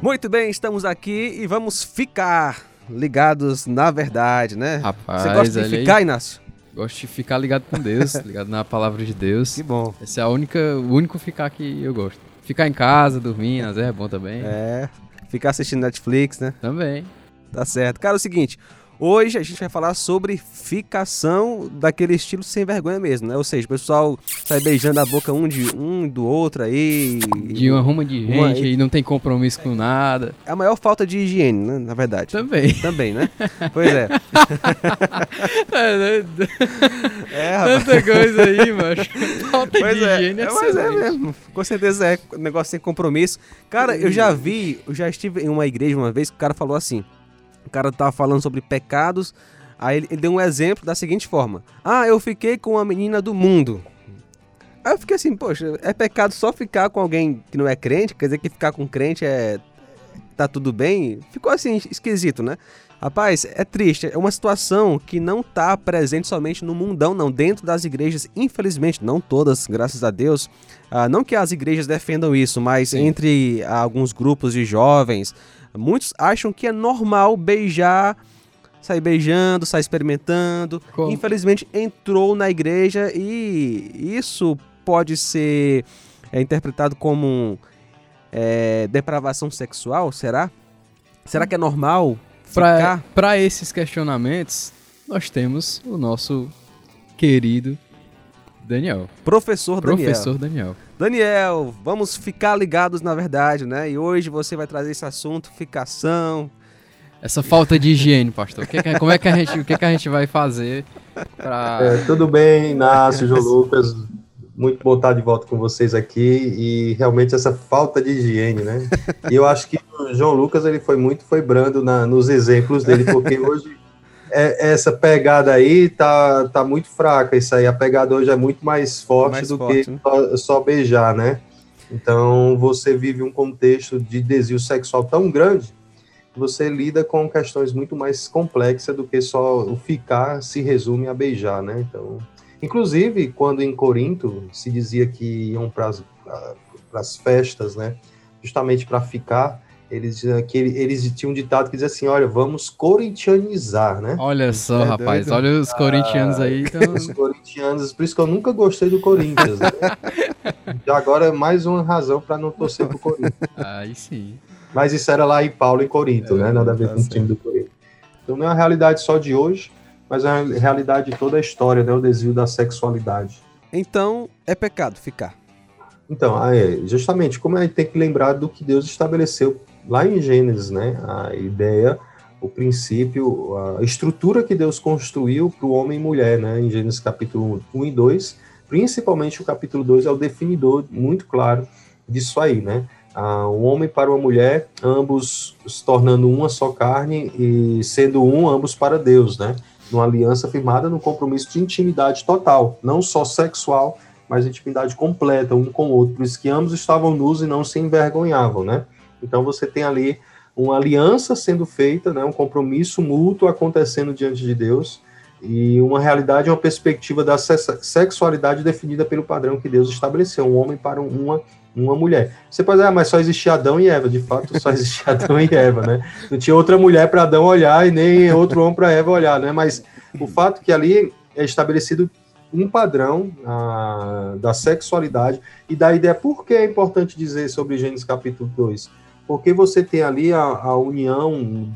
Muito bem, estamos aqui e vamos ficar ligados na verdade, né? Rapaz, Você gosta de olha aí. ficar, Inácio? Gosto de ficar ligado com Deus, ligado na palavra de Deus. Que bom. Esse é a única, o único ficar que eu gosto. Ficar em casa, dormindo, às vezes é bom também. É, ficar assistindo Netflix, né? Também. Tá certo. Cara, é o seguinte, hoje a gente vai falar sobre ficação daquele estilo sem vergonha mesmo, né? Ou seja, o pessoal sai beijando a boca um de um do outro aí. De uma ruma de Uma- gente e não tem compromisso com nada. É a maior falta de higiene, né? Na verdade. Também. Também, né? Pois é. É? É, rapaz. Tanta coisa aí, macho. Falta Pois de é, higiene é, mas é mesmo. Com certeza é um negócio sem compromisso. Cara, eu já vi, eu já estive em uma igreja uma vez que o cara falou assim. O cara tava falando sobre pecados, aí ele, ele deu um exemplo da seguinte forma: Ah, eu fiquei com uma menina do mundo. Aí eu fiquei assim, poxa, é pecado só ficar com alguém que não é crente? Quer dizer que ficar com crente é. tá tudo bem? Ficou assim, esquisito, né? Rapaz, é triste. É uma situação que não tá presente somente no mundão, não. Dentro das igrejas, infelizmente, não todas, graças a Deus. Ah, não que as igrejas defendam isso, mas Sim. entre ah, alguns grupos de jovens, muitos acham que é normal beijar, sair beijando, sair experimentando. Como? Infelizmente, entrou na igreja e isso pode ser é, interpretado como é, depravação sexual, será? Será que é normal Pra esses questionamentos, nós temos o nosso querido Daniel. Professor Daniel. Professor Daniel. Daniel, vamos ficar ligados na verdade, né? E hoje você vai trazer esse assunto, ficação. Essa falta de higiene, pastor. O que que- como é que a gente, o que, que a gente vai fazer pra. É, tudo bem, Inácio, João Lucas. Muito bom estar de volta com vocês aqui e realmente essa falta de higiene, né? E eu acho que o João Lucas ele foi muito foi brando na- nos exemplos dele, porque hoje é- essa pegada aí tá, tá muito fraca. Isso aí, a pegada hoje é muito mais forte Mais do forte, que né? só, só beijar, né? Então você vive um contexto de desvio sexual tão grande que você lida com questões muito mais complexas do que só o ficar se resume a beijar, né? Então, inclusive, quando em Corinto se dizia que iam para as festas, né? Justamente para ficar, eles, que ele- eles tinham um ditado que dizia assim: olha, vamos corintianizar, né? Olha só, É rapaz. doido. Olha os corintianos aí. Então... Os corintianos, por isso que eu nunca gostei do Corinthians. Né? Já agora é mais uma razão para não torcer pro Corinthians. Aí sim. Mas isso era lá em Paulo, em Corinto, É, né? Nada a ver tá com o time do Corinto. Então não é uma realidade só de hoje, mas é uma realidade de toda a história, né? O desvio da sexualidade. Então, é pecado ficar. Então, ah, é, justamente, como a gente tem que lembrar do que Deus estabeleceu lá em Gênesis, né? A ideia, o princípio, a estrutura que Deus construiu para o homem e mulher, né? Em Gênesis capítulo 1 e 2, principalmente o capítulo 2 é o definidor muito claro disso aí, né? Ah, um homem para uma mulher, ambos se tornando uma só carne e sendo um, ambos para Deus, né? Numa aliança firmada no compromisso de intimidade total, não só sexual, mas intimidade completa um com o outro. Por isso que ambos estavam nus e não se envergonhavam, né? Então você tem ali uma aliança sendo feita, né? Um compromisso mútuo acontecendo diante de Deus e uma realidade, uma perspectiva da se- sexualidade definida pelo padrão que Deus estabeleceu, um homem para uma uma mulher. Você pode dizer, ah, mas só existia Adão e Eva. De fato, só existia Adão e Eva, né? Não tinha outra mulher para Adão olhar e nem outro homem para Eva olhar, né? Mas o fato que ali é estabelecido um padrão ah, da sexualidade e da ideia. Por que é importante dizer sobre Gênesis capítulo 2? Porque você tem ali a, a união,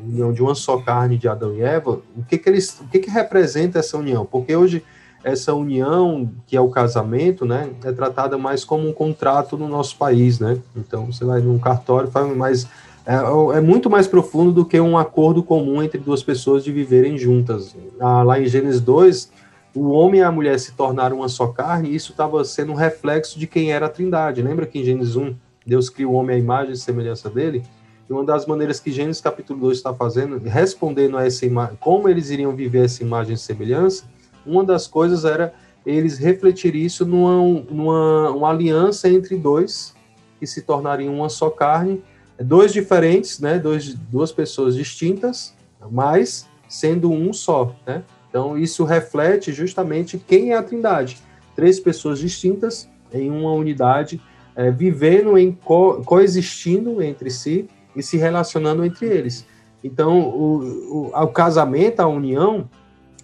união de uma só carne de Adão e Eva. O que que eles, o que que representa essa união? Porque hoje essa união, que é o casamento, né, é tratada mais como um contrato no nosso país, né? Então você vai num cartório, faz mais é, é muito mais profundo do que um acordo comum entre duas pessoas de viverem juntas. Ah, lá em Gênesis 2, o homem e a mulher se tornaram uma só carne, e isso estava sendo um reflexo de quem era a Trindade. Lembra que em Gênesis 1, Deus cria o homem à imagem e semelhança dele? E uma das maneiras que Gênesis capítulo 2 está fazendo, respondendo a essa imagem, como eles iriam viver essa imagem e semelhança, uma das coisas era eles refletirem isso numa, numa uma aliança entre dois que se tornariam uma só carne, dois diferentes, né, dois, duas pessoas distintas, mas sendo um só, né? Então isso reflete justamente quem é a Trindade, três pessoas distintas em uma unidade é, vivendo em co coexistindo entre si e se relacionando entre eles. Então, o, o, o casamento, a união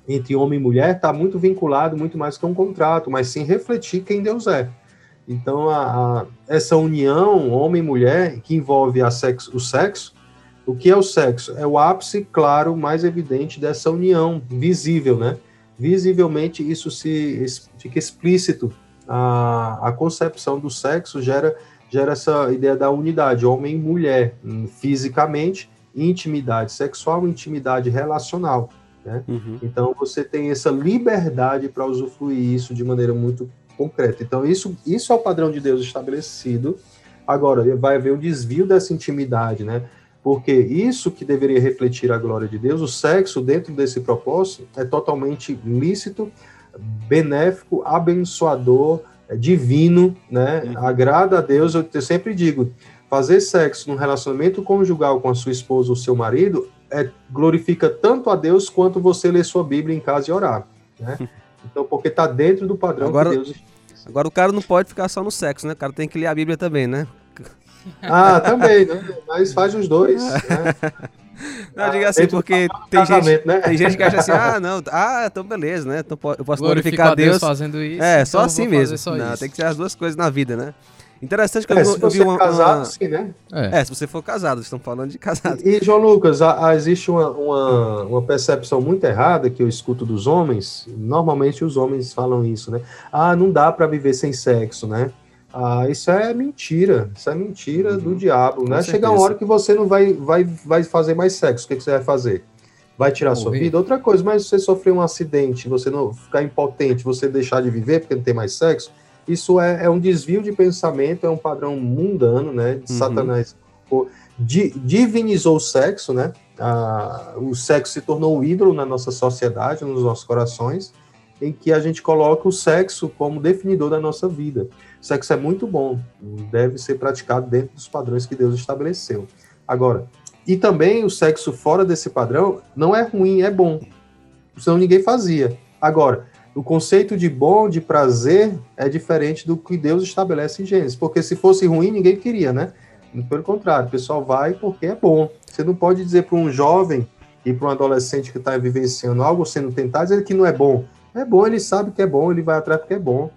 entre homem e mulher está muito vinculado, muito mais que um contrato, mas sim refletir quem Deus é. Então, a, a, essa união homem e mulher, que envolve sexo, o sexo, o que é o sexo? É o ápice, claro, mais evidente dessa união, visível, né? Visivelmente, isso se fica explícito. A, a concepção do sexo gera, gera essa ideia da unidade, homem e mulher, fisicamente, intimidade sexual, intimidade relacional. Né? Uhum. Então, você tem essa liberdade para usufruir isso de maneira muito concreta. Então, isso, isso é o padrão de Deus estabelecido. Agora, vai haver um desvio dessa intimidade, né? Porque isso que deveria refletir a glória de Deus, o sexo dentro desse propósito, é totalmente lícito, benéfico, abençoador, é divino, né? Uhum. Agrada a Deus. Eu sempre digo, fazer sexo num relacionamento conjugal com a sua esposa ou seu marido é, glorifica tanto a Deus quanto você ler sua Bíblia em casa e orar, né? Então, porque está dentro do padrão agora, que Deus... Agora, o cara não pode ficar só no sexo, né? O cara tem que ler a Bíblia também, né? Ah, também, né? Mas faz os dois, né? Não, diga assim, porque tem gente, né? tem gente que acha assim, ah, não, ah, então beleza, né? Então eu posso glorificar a Deus, Deus fazendo isso. É, então só assim mesmo. Só não, tem que ser as duas coisas na vida, né? Interessante que é, eu, se eu vi uma, casado, uma... sim, né? É. é. se você for casado, estão falando de casado. E, e João Lucas, a, a, existe uma, uma, uma, percepção muito errada que eu escuto dos homens. Normalmente os homens falam isso, né? Ah, não dá para viver sem sexo, né? Ah, isso é mentira. Isso é mentira uhum. do diabo, né? Chega uma hora que você não vai, vai, vai fazer mais sexo. O que, que você vai fazer? Vai tirar a sua vida? Outra coisa, mas se você sofrer um acidente, você não ficar impotente, você deixar de viver porque não tem mais sexo, isso é, é um desvio de pensamento, é um padrão mundano, né? De uhum. Satanás di, divinizou o sexo, né? Ah, o sexo se tornou um ídolo na nossa sociedade, nos nossos corações, em que a gente coloca o sexo como definidor da nossa vida. O sexo é muito bom, deve ser praticado dentro dos padrões que Deus estabeleceu. Agora, e também o sexo fora desse padrão não é ruim, é bom. Senão ninguém fazia. Agora, o conceito de bom, de prazer, é diferente do que Deus estabelece em Gênesis. Porque se fosse ruim, ninguém queria, né? Pelo contrário, o pessoal vai porque é bom. Você não pode dizer para um jovem e para um adolescente que está vivenciando algo sendo tentado, dizer que não é bom. É bom, ele sabe que é bom, ele vai atrás porque é bom.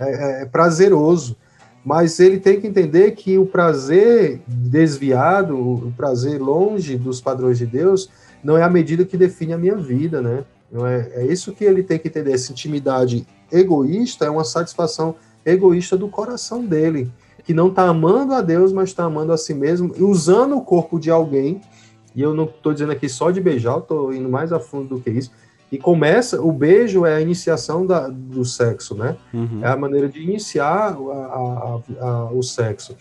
É, é, é prazeroso. Mas ele tem que entender que o prazer desviado, o prazer longe dos padrões de Deus, não é a medida que define a minha vida, né? Não é, é isso que ele tem que entender. Essa intimidade egoísta é uma satisfação egoísta do coração dele, que não está amando a Deus, mas está amando a si mesmo, e usando o corpo de alguém. E eu não estou dizendo aqui só de beijar, estou indo mais a fundo do que isso. E começa, o beijo é a iniciação da, do sexo, né? Uhum. É a maneira de iniciar a, a, a, o sexo.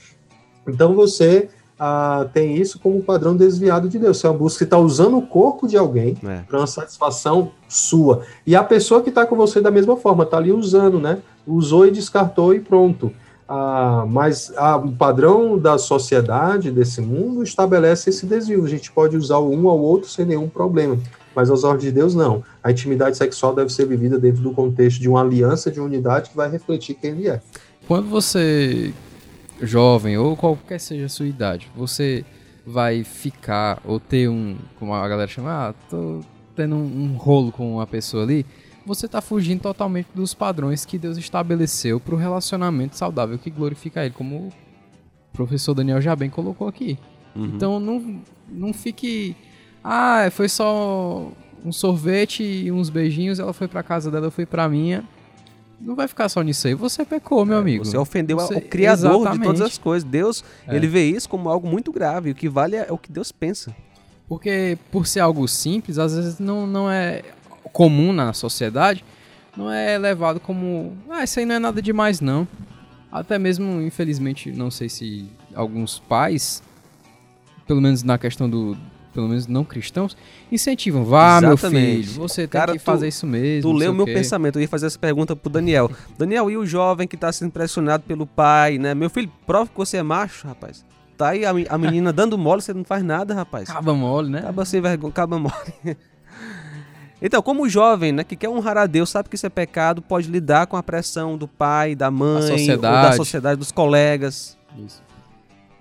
Então você ah, tem isso como padrão desviado de Deus. Você é uma busca que está usando o corpo de alguém é. para uma satisfação sua. E a pessoa que está com você da mesma forma, está ali usando, né? Usou e descartou e pronto. Ah, mas ah, o padrão da sociedade, desse mundo, estabelece esse desvio. A gente pode usar um ao outro sem nenhum problema. Mas aos olhos de Deus, não. A intimidade sexual deve ser vivida dentro do contexto de uma aliança, de unidade que vai refletir quem ele é. Quando você jovem ou qualquer seja a sua idade, você vai ficar ou ter um, como a galera chama, ah, tô tendo um, um rolo com uma pessoa ali, você está fugindo totalmente dos padrões que Deus estabeleceu para o relacionamento saudável que glorifica Ele, como o professor Daniel já bem colocou aqui. Uhum. Então não, não fique, ah, foi só um sorvete e uns beijinhos, ela foi para casa dela, eu fui para minha não vai ficar só nisso aí. Você pecou, meu é, amigo. Você ofendeu você... o Criador Exatamente. de todas as coisas. Deus, é. ele vê isso como algo muito grave. O que vale é o que Deus pensa. Porque por ser algo simples, às vezes não, não é comum na sociedade, não é levado como, ah, isso aí não é nada demais não. Até mesmo, infelizmente, não sei se alguns pais, pelo menos na questão do, pelo menos não cristãos, incentivam. Vá, Exatamente. meu filho, você tem Cara, que fazer isso mesmo. Tu leu o meu quê. pensamento, eu ia fazer essa pergunta pro Daniel. Daniel, e o jovem que tá sendo impressionado pelo pai, né? Meu filho, prova que você é macho, rapaz. Tá aí a, a menina dando mole, você não faz nada, rapaz. Caba mole, né? Caba sem vergonha, caba mole. Então, como o jovem, né, que quer honrar a Deus, sabe que isso é pecado, pode lidar com a pressão do pai, da mãe, sociedade. ou da sociedade, dos colegas. Isso.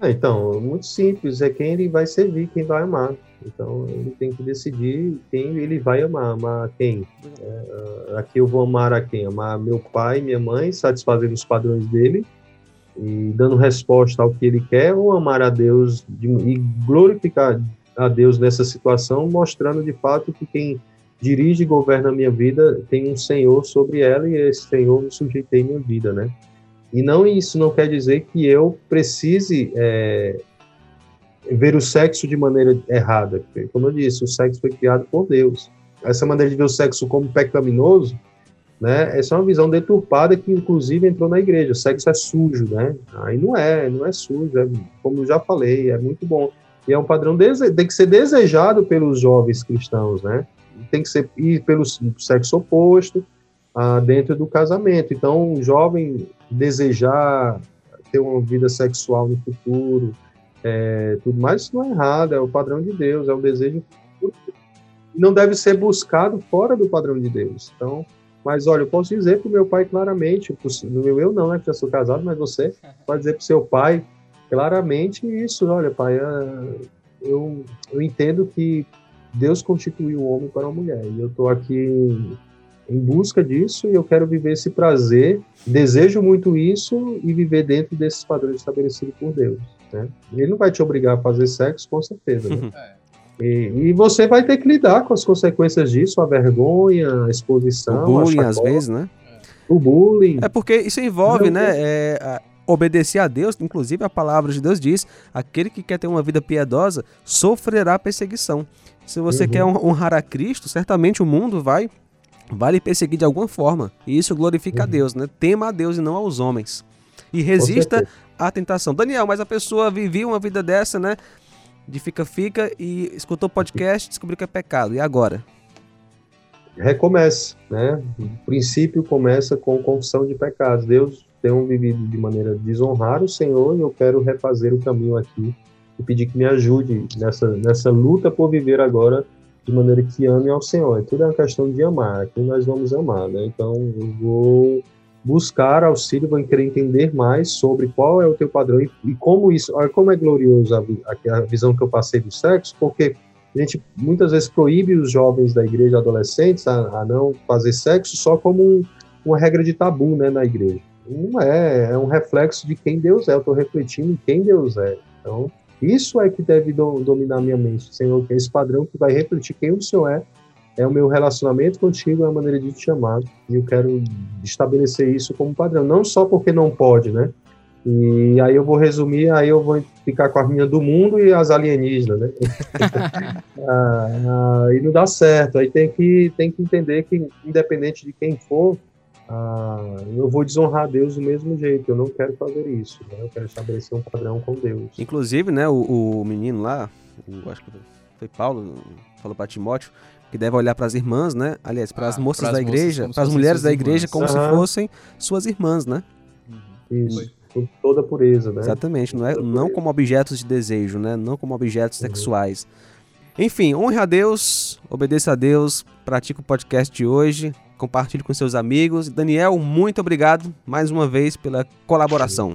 Ah, então, muito simples, é quem ele vai servir, quem vai amar. Então, ele tem que decidir quem ele vai amar. Amar quem? É, aqui eu vou amar a quem? Amar meu pai, minha mãe, satisfazendo os padrões dele e dando resposta ao que ele quer, ou amar a Deus de, e glorificar a Deus nessa situação, mostrando de fato que quem dirige e governa a minha vida tem um Senhor sobre ela e esse Senhor me sujeitei minha vida, né? E não isso não quer dizer que eu precise é, ver o sexo de maneira errada. Porque, como eu disse, o sexo foi criado por Deus. Essa maneira de ver o sexo como pecaminoso, né? Essa é uma visão deturpada que inclusive entrou na igreja. O sexo é sujo, né? Aí não é, não é sujo. É, como eu já falei, é muito bom. E é um padrão tem que ser desejado pelos jovens cristãos, né? Tem que ser ir pelo sexo oposto ah, dentro do casamento. Então, um jovem desejar ter uma vida sexual no futuro, é, tudo mais, isso não é errado, é o padrão de Deus, é o desejo. Não deve ser buscado fora do padrão de Deus. Então, mas olha, eu posso dizer para o meu pai claramente, eu não, né, que já sou casado, mas você pode dizer para o seu pai claramente isso, olha, pai, é, eu, eu entendo que Deus constituiu o homem para a mulher, e eu estou aqui em busca disso e eu quero viver esse prazer, desejo muito isso e viver dentro desses padrões estabelecidos por Deus. Né? Ele não vai te obrigar a fazer sexo, com certeza. Né? Uhum. E, e, você vai ter que lidar com as consequências disso, a vergonha, a exposição. O bullying, às vezes, né? O bullying. É porque isso envolve, Meu né? É, a, obedecer a Deus, inclusive a palavra de Deus diz: aquele que quer ter uma vida piedosa sofrerá perseguição. Se você uhum. quer honrar a Cristo, certamente o mundo vai vai lhe perseguir de alguma forma. E isso glorifica uhum. a Deus, né? Tema a Deus e não aos homens. E resista à tentação. Daniel, mas a pessoa vivia uma vida dessa, né? De fica-fica e escutou podcast e descobriu que é pecado. E agora? Recomece, né? O princípio começa com confissão de pecados. Deus tem um vivido de maneira desonrar o Senhor e eu quero refazer o caminho aqui e pedir que me ajude nessa, nessa luta por viver agora de maneira que ame ao Senhor. É tudo é uma questão de amar, aqui nós vamos amar, né? Então eu vou buscar auxílio, vou querer entender mais sobre qual é o teu padrão e, e como isso, olha como é glorioso a, a, a, visão que eu passei do sexo, porque a gente muitas vezes proíbe os jovens da igreja, adolescentes, a, a não fazer sexo só como um, uma regra de tabu, né, na igreja. Não é, é um reflexo de quem Deus é, eu estou refletindo em quem Deus é. Então, isso é que deve do, dominar minha mente, Senhor, que é esse padrão que vai refletir quem o Senhor é, é o meu relacionamento contigo, é a maneira de te chamar, e eu quero estabelecer isso como padrão, não só porque não pode, né? E aí eu vou resumir, aí eu vou ficar com a minha do mundo e as alienígenas, né? ah, ah, e não dá certo, aí tem que, tem que entender que, independente de quem for, ah, eu vou desonrar Deus do mesmo jeito, eu não quero fazer isso, né? eu quero estabelecer um padrão com Deus. Inclusive, né, o, o menino lá, o, acho que foi Paulo, falou para Timóteo, que deve olhar para as irmãs, né? Aliás, para as ah, moças da igreja, para as mulheres da igreja, irmãs. como se fossem suas irmãs, né? Uhum. Isso, com toda pureza, né? Exatamente, não, é, não como objetos de desejo, né? Não como objetos uhum. sexuais. Enfim, honre a Deus, obedeça a Deus, pratique o podcast de hoje compartilhe com seus amigos. Daniel, muito obrigado mais uma vez pela colaboração.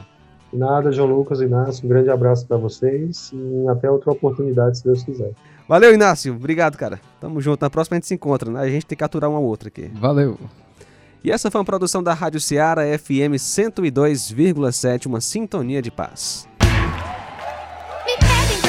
Nada, João Lucas, Inácio, um grande abraço para vocês e até outra oportunidade, se Deus quiser. Valeu, Inácio. Obrigado, cara. Tamo junto. Na próxima a gente se encontra, né? A gente tem que aturar uma outra aqui. Valeu. E essa foi uma produção da Rádio Ceará FM 102,7, uma sintonia de paz. Me pedem